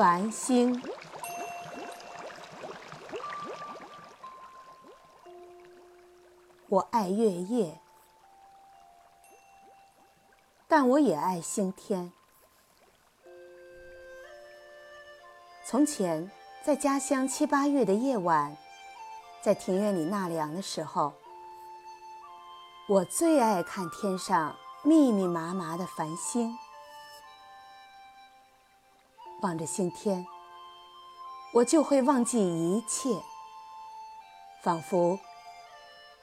繁星。我爱月夜，但我也爱星天。从前，在家乡七八月的夜晚，在庭院里纳凉的时候，我最爱看天上密密麻麻的繁星。望着星天，我就会忘记一切，仿佛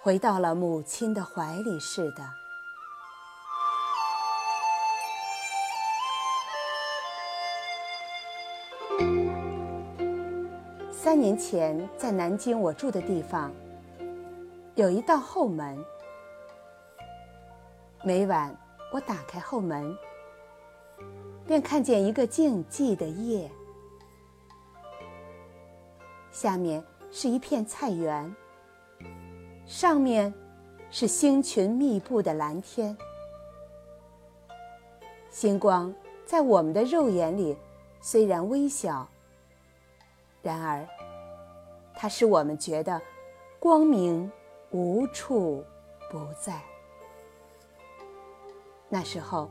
回到了母亲的怀里似的。三年前，在南京我住的地方，有一道后门。每晚，我打开后门。便看见一个静寂的夜，下面是一片菜园，上面是星群密布的蓝天。星光在我们的肉眼里虽然微小，然而它使我们觉得光明无处不在。那时候。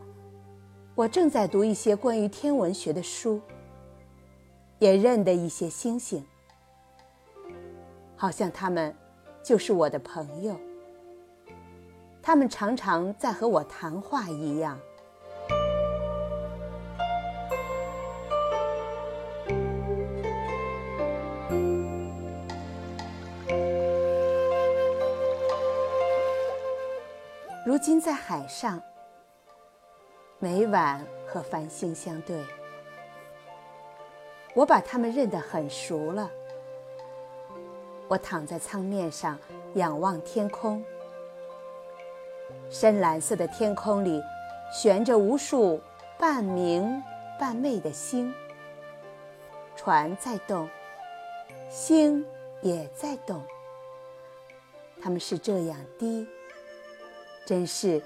我正在读一些关于天文学的书，也认得一些星星，好像他们就是我的朋友。他们常常在和我谈话一样。如今在海上。每晚和繁星相对，我把它们认得很熟了。我躺在舱面上，仰望天空，深蓝色的天空里悬着无数半明半昧的星。船在动，星也在动。它们是这样低，真是。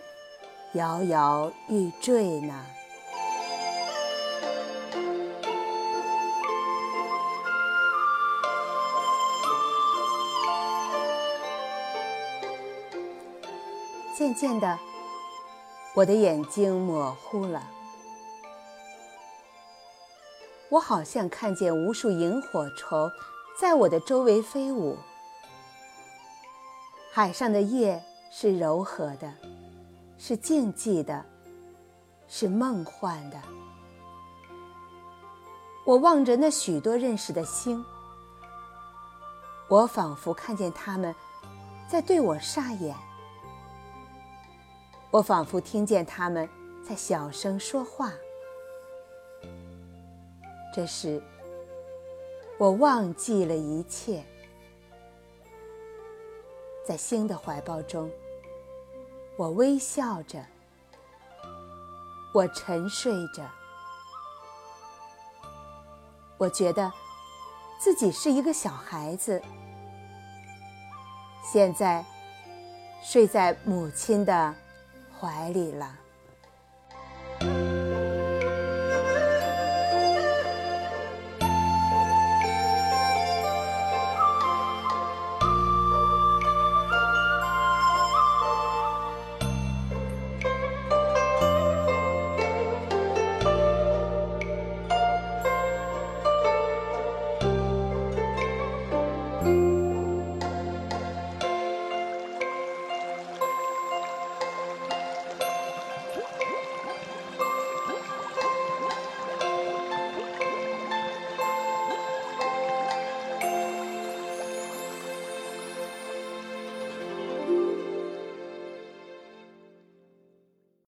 摇摇欲坠呢。渐渐的，我的眼睛模糊了，我好像看见无数萤火虫在我的周围飞舞。海上的夜是柔和的。是静寂的，是梦幻的。我望着那许多认识的星，我仿佛看见他们在对我煞眼，我仿佛听见他们在小声说话。这时，我忘记了一切，在星的怀抱中。我微笑着，我沉睡着，我觉得自己是一个小孩子，现在睡在母亲的怀里了。